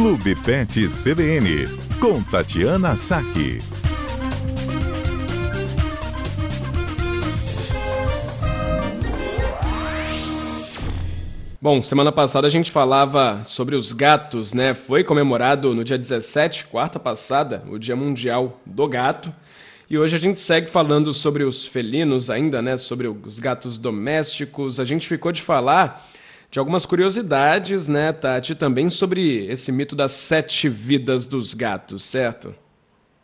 Clube Pet CBN, com Tatiana Saque. Bom, semana passada a gente falava sobre os gatos, né? Foi comemorado no dia 17, quarta passada, o Dia Mundial do Gato. E hoje a gente segue falando sobre os felinos ainda, né? Sobre os gatos domésticos. A gente ficou de falar de algumas curiosidades, né, Tati, também sobre esse mito das sete vidas dos gatos, certo?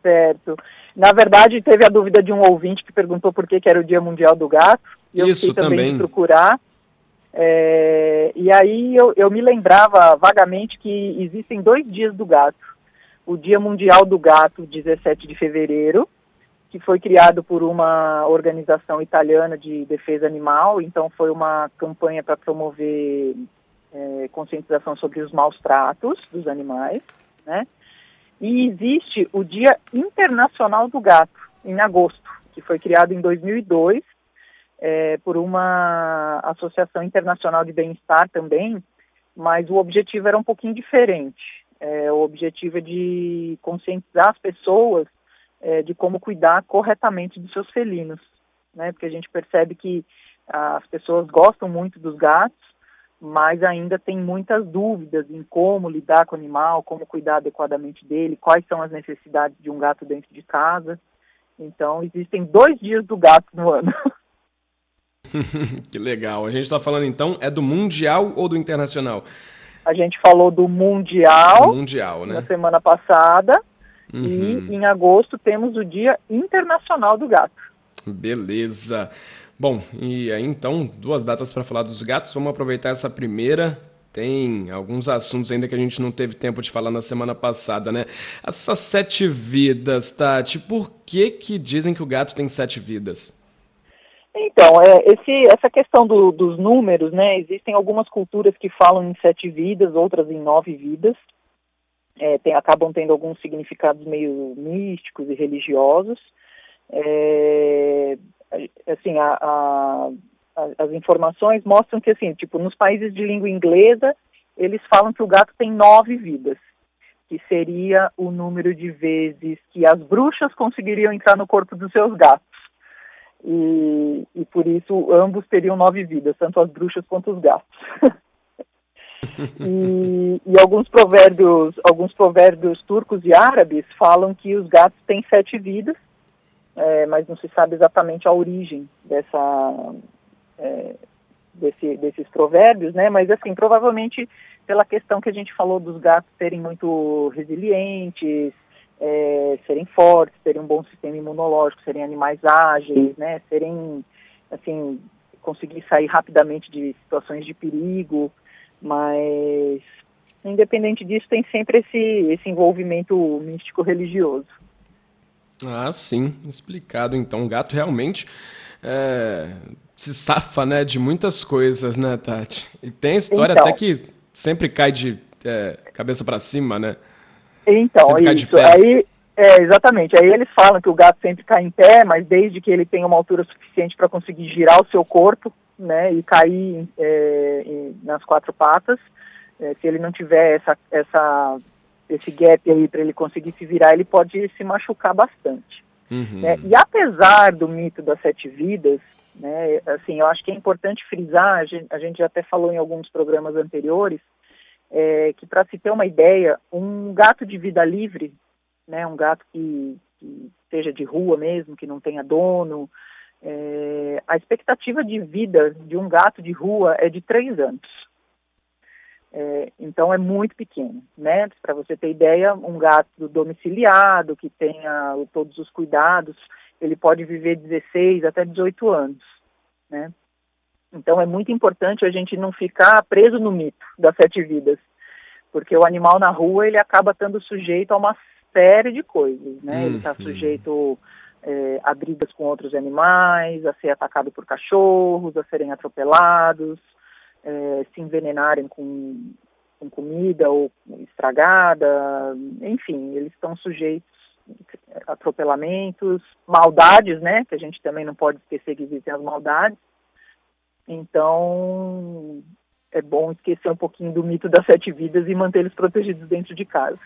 Certo. Na verdade, teve a dúvida de um ouvinte que perguntou por que, que era o Dia Mundial do Gato. E eu Isso também. também. procurar. É, e aí eu, eu me lembrava vagamente que existem dois dias do gato. O Dia Mundial do Gato, 17 de fevereiro, que foi criado por uma organização italiana de defesa animal, então foi uma campanha para promover é, conscientização sobre os maus tratos dos animais, né? E existe o Dia Internacional do Gato, em agosto, que foi criado em 2002 é, por uma associação internacional de bem-estar também, mas o objetivo era um pouquinho diferente. É, o objetivo é de conscientizar as pessoas é, de como cuidar corretamente dos seus felinos, né? Porque a gente percebe que as pessoas gostam muito dos gatos, mas ainda tem muitas dúvidas em como lidar com o animal, como cuidar adequadamente dele, quais são as necessidades de um gato dentro de casa. Então, existem dois dias do gato no ano. que legal. A gente está falando então, é do Mundial ou do Internacional? A gente falou do Mundial, mundial né? na semana passada, Uhum. E em agosto temos o Dia Internacional do Gato. Beleza. Bom, e aí então, duas datas para falar dos gatos. Vamos aproveitar essa primeira. Tem alguns assuntos ainda que a gente não teve tempo de falar na semana passada, né? Essas sete vidas, Tati, por que que dizem que o gato tem sete vidas? Então, é, esse, essa questão do, dos números, né? Existem algumas culturas que falam em sete vidas, outras em nove vidas é, tem, acabam tendo alguns significados meio místicos e religiosos. É, assim, a, a, as informações mostram que, assim, tipo, nos países de língua inglesa, eles falam que o gato tem nove vidas, que seria o número de vezes que as bruxas conseguiriam entrar no corpo dos seus gatos. E, e por isso ambos teriam nove vidas, tanto as bruxas quanto os gatos. e, e, alguns provérbios, alguns provérbios turcos e árabes falam que os gatos têm sete vidas, é, mas não se sabe exatamente a origem dessa, é, desse, desses provérbios, né? Mas assim, provavelmente pela questão que a gente falou dos gatos serem muito resilientes, é, serem fortes, terem um bom sistema imunológico, serem animais ágeis, né? Serem assim conseguir sair rapidamente de situações de perigo. Mas, independente disso, tem sempre esse, esse envolvimento místico religioso. Ah, sim, explicado. Então, o gato realmente é, se safa né, de muitas coisas, né, Tati? E tem história então, até que sempre cai de é, cabeça para cima, né? Então, sempre isso. Aí, é, exatamente. Aí eles falam que o gato sempre cai em pé, mas desde que ele tenha uma altura suficiente para conseguir girar o seu corpo, né, e cair é, nas quatro patas. É, se ele não tiver essa, essa, esse gap aí para ele conseguir se virar, ele pode se machucar bastante. Uhum. Né? E apesar do mito das sete vidas, né, assim, eu acho que é importante frisar, a gente, a gente já até falou em alguns programas anteriores, é, que para se ter uma ideia, um gato de vida livre, né, um gato que, que seja de rua mesmo, que não tenha dono, é, a expectativa de vida de um gato de rua é de três anos. É, então é muito pequeno, né? Para você ter ideia, um gato domiciliado que tenha todos os cuidados, ele pode viver 16 até 18 anos, né? Então é muito importante a gente não ficar preso no mito das sete vidas, porque o animal na rua ele acaba estando sujeito a uma série de coisas, né? Ele está uhum. sujeito é, a brigas com outros animais, a ser atacado por cachorros, a serem atropelados, é, se envenenarem com, com comida ou estragada, enfim, eles estão sujeitos a atropelamentos, maldades, né, que a gente também não pode esquecer que existem as maldades. Então, é bom esquecer um pouquinho do mito das sete vidas e manter eles protegidos dentro de casa.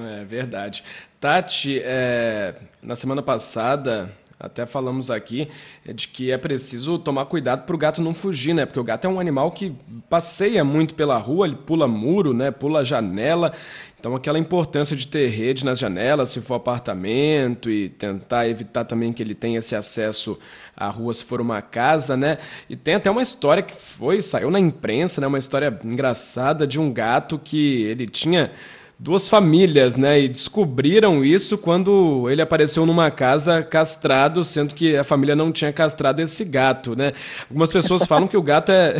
É verdade. Tati, é, na semana passada até falamos aqui é, de que é preciso tomar cuidado para o gato não fugir, né? Porque o gato é um animal que passeia muito pela rua, ele pula muro, né? Pula janela. Então aquela importância de ter rede nas janelas, se for apartamento e tentar evitar também que ele tenha esse acesso à rua se for uma casa, né? E tem até uma história que foi, saiu na imprensa, né? Uma história engraçada de um gato que ele tinha duas famílias, né? E descobriram isso quando ele apareceu numa casa castrado, sendo que a família não tinha castrado esse gato, né? Algumas pessoas falam que o gato é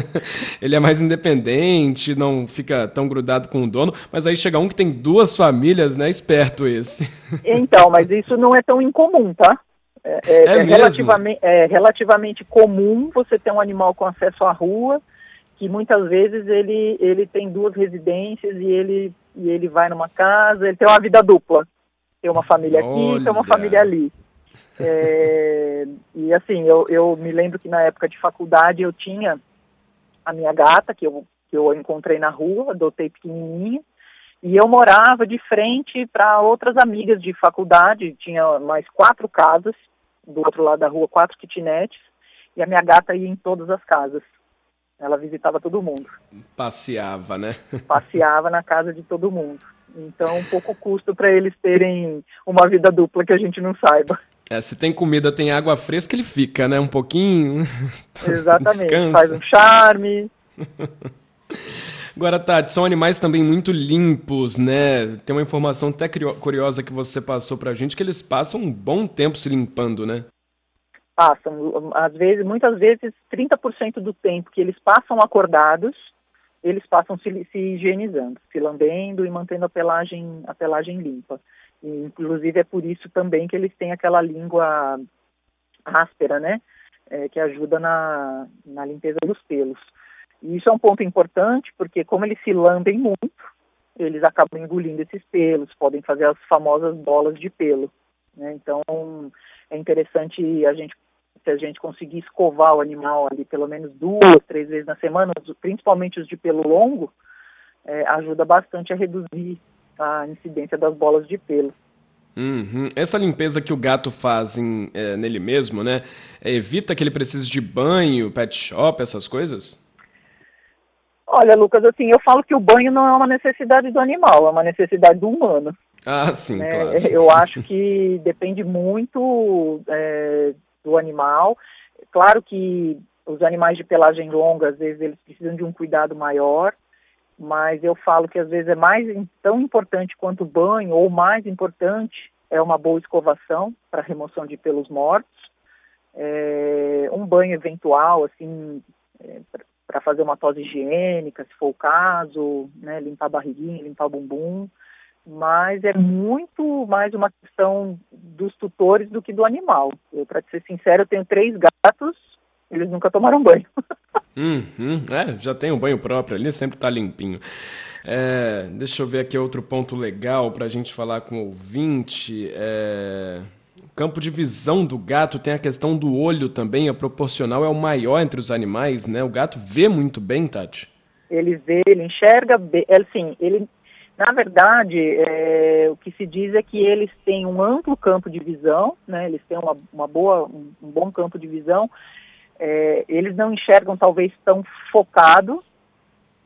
ele é mais independente, não fica tão grudado com o dono, mas aí chega um que tem duas famílias, né? Esperto esse. Então, mas isso não é tão incomum, tá? É, é, é, é relativamente, é relativamente comum você ter um animal com acesso à rua que muitas vezes ele, ele tem duas residências e ele, e ele vai numa casa, ele tem uma vida dupla. Tem uma família aqui, Olha. tem uma família ali. É, e assim, eu, eu me lembro que na época de faculdade eu tinha a minha gata, que eu, que eu encontrei na rua, adotei pequenininha, e eu morava de frente para outras amigas de faculdade, tinha mais quatro casas, do outro lado da rua, quatro kitnets, e a minha gata ia em todas as casas. Ela visitava todo mundo. Passeava, né? Passeava na casa de todo mundo. Então, pouco custo para eles terem uma vida dupla que a gente não saiba. É, se tem comida, tem água fresca, ele fica, né? Um pouquinho. Exatamente. Descansa. Faz um charme. Agora, Tati, são animais também muito limpos, né? Tem uma informação até curiosa que você passou pra gente, que eles passam um bom tempo se limpando, né? Passam, às vezes, muitas vezes, 30% do tempo que eles passam acordados, eles passam se, se, higienizando, se lambendo e mantendo a pelagem, a pelagem limpa. E, inclusive é por isso também que eles têm aquela língua áspera, né? É, que ajuda na, na limpeza dos pelos. E isso é um ponto importante, porque como eles se lambem muito, eles acabam engolindo esses pelos, podem fazer as famosas bolas de pelo. Né? Então, é interessante a gente se a gente conseguir escovar o animal ali pelo menos duas, três vezes na semana, principalmente os de pelo longo, é, ajuda bastante a reduzir a incidência das bolas de pelo. Uhum. Essa limpeza que o gato faz em, é, nele mesmo, né? Evita que ele precise de banho, pet shop, essas coisas? Olha, Lucas, assim, eu falo que o banho não é uma necessidade do animal, é uma necessidade do humano. Ah, sim, né? claro. Eu acho que depende muito é, do animal. Claro que os animais de pelagem longa, às vezes, eles precisam de um cuidado maior, mas eu falo que às vezes é mais tão importante quanto o banho, ou mais importante, é uma boa escovação para remoção de pelos mortos. É, um banho eventual, assim, é, para fazer uma tosse higiênica, se for o caso, né, limpar a barriguinha, limpar o bumbum mas é muito mais uma questão dos tutores do que do animal. Para ser sincero, eu tenho três gatos, eles nunca tomaram banho. Uhum, é, já tem um banho próprio ali, sempre está limpinho. É, deixa eu ver aqui outro ponto legal para a gente falar com o ouvinte. É, o campo de visão do gato tem a questão do olho também, é proporcional, é o maior entre os animais, né? O gato vê muito bem, Tati? Ele vê, ele enxerga bem, assim, ele na verdade, é, o que se diz é que eles têm um amplo campo de visão, né, eles têm uma, uma boa, um, um, bom campo de visão, é, eles não enxergam talvez tão focado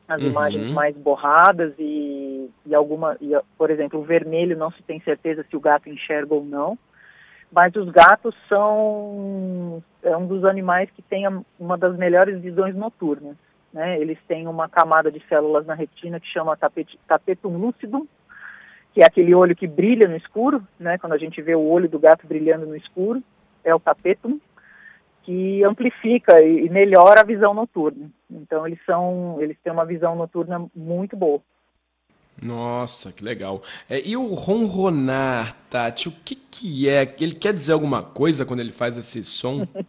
as uhum. imagens mais borradas e, e alguma, e, por exemplo, o vermelho não se tem certeza se o gato enxerga ou não, mas os gatos são é um dos animais que tem uma das melhores visões noturnas. Né? Eles têm uma camada de células na retina que chama tapete, tapetum lucidum, que é aquele olho que brilha no escuro, né? quando a gente vê o olho do gato brilhando no escuro, é o tapetum, que amplifica e melhora a visão noturna. Então eles são, eles têm uma visão noturna muito boa. Nossa, que legal. É, e o ronronar, Tati, o que, que é? Ele quer dizer alguma coisa quando ele faz esse som?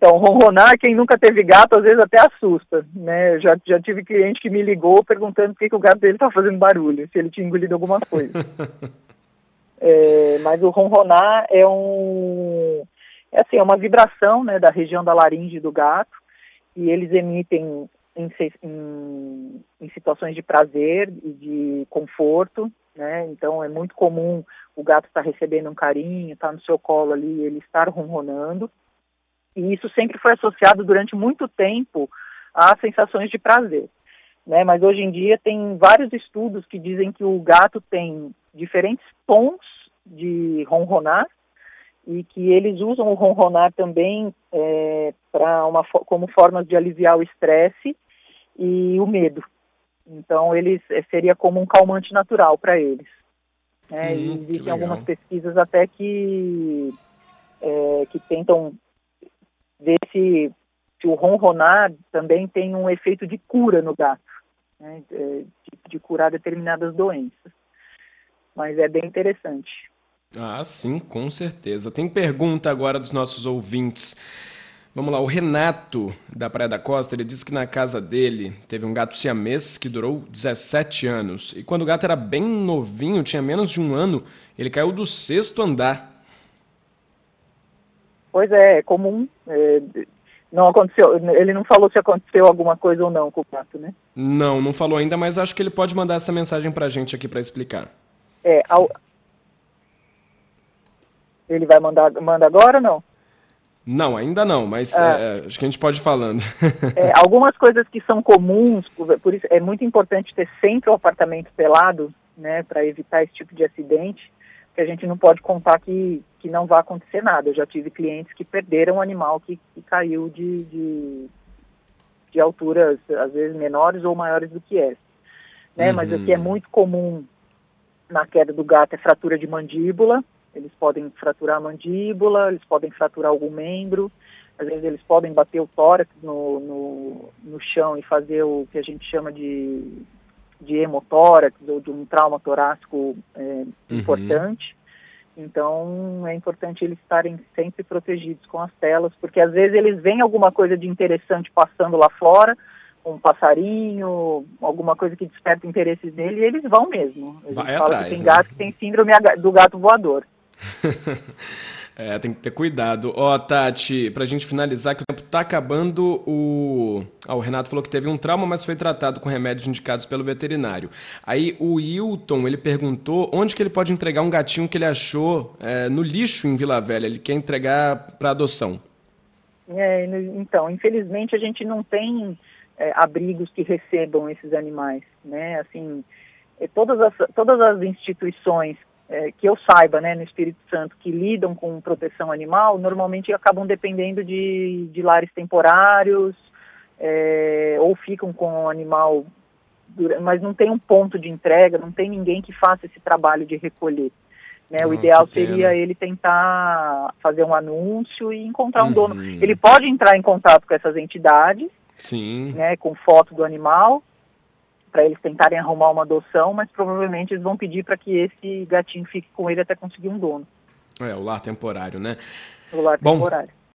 Então, ronronar, quem nunca teve gato, às vezes até assusta, né? Já, já tive cliente que me ligou perguntando por que, que o gato dele tá fazendo barulho, se ele tinha engolido alguma coisa. é, mas o ronronar é um... É assim, é uma vibração, né, da região da laringe do gato, e eles emitem em, em, em, situações de prazer e de conforto, né? Então é muito comum o gato estar tá recebendo um carinho, estar tá no seu colo ali, ele estar ronronando. E isso sempre foi associado durante muito tempo a sensações de prazer. Né? Mas hoje em dia tem vários estudos que dizem que o gato tem diferentes tons de ronronar e que eles usam o ronronar também é, para uma como formas de aliviar o estresse e o medo. Então eles é, seria como um calmante natural para eles. Né? Hum, existem algumas pesquisas até que é, que tentam ver se, se o ronronar também tem um efeito de cura no gato, né? de, de curar determinadas doenças. Mas é bem interessante. Ah, sim, com certeza. Tem pergunta agora dos nossos ouvintes. Vamos lá, o Renato, da Praia da Costa, ele disse que na casa dele teve um gato siamês que durou 17 anos. E quando o gato era bem novinho, tinha menos de um ano, ele caiu do sexto andar. Pois é, é comum. É, não aconteceu, ele não falou se aconteceu alguma coisa ou não com o gato, né? Não, não falou ainda, mas acho que ele pode mandar essa mensagem pra gente aqui para explicar. É, ao... ele vai mandar manda agora ou não? Não, ainda não, mas ah. é, acho que a gente pode ir falando. é, algumas coisas que são comuns, por isso é muito importante ter sempre o apartamento pelado, né, para evitar esse tipo de acidente, que a gente não pode contar que, que não vai acontecer nada. Eu já tive clientes que perderam um animal que, que caiu de, de, de, alturas, às vezes menores ou maiores do que essa. Né? Uhum. Mas o que é muito comum na queda do gato é fratura de mandíbula, eles podem fraturar a mandíbula, eles podem fraturar algum membro, às vezes eles podem bater o tórax no, no, no chão e fazer o que a gente chama de, de hemotórax ou de um trauma torácico é, uhum. importante. Então é importante eles estarem sempre protegidos com as telas, porque às vezes eles veem alguma coisa de interessante passando lá fora, um passarinho, alguma coisa que desperta interesses dele, e eles vão mesmo. Eles Vai atrás, que tem né? gato que tem síndrome do gato voador. é, tem que ter cuidado. Ó, oh, Tati, pra gente finalizar, que o tempo tá acabando, o... Ah, o Renato falou que teve um trauma, mas foi tratado com remédios indicados pelo veterinário. Aí o Wilton, ele perguntou onde que ele pode entregar um gatinho que ele achou é, no lixo em Vila Velha. Ele quer entregar para adoção. É, então, infelizmente a gente não tem é, abrigos que recebam esses animais, né? Assim, é, todas as, todas as instituições é, que eu saiba, né, no Espírito Santo, que lidam com proteção animal, normalmente acabam dependendo de, de lares temporários, é, ou ficam com o animal, mas não tem um ponto de entrega, não tem ninguém que faça esse trabalho de recolher. Né? o ideal seria ele tentar fazer um anúncio e encontrar um uhum. dono. Ele pode entrar em contato com essas entidades, Sim. Né, com foto do animal, para eles tentarem arrumar uma adoção, mas provavelmente eles vão pedir para que esse gatinho fique com ele até conseguir um dono. É, o lar temporário, né? O lar Bom, temporário.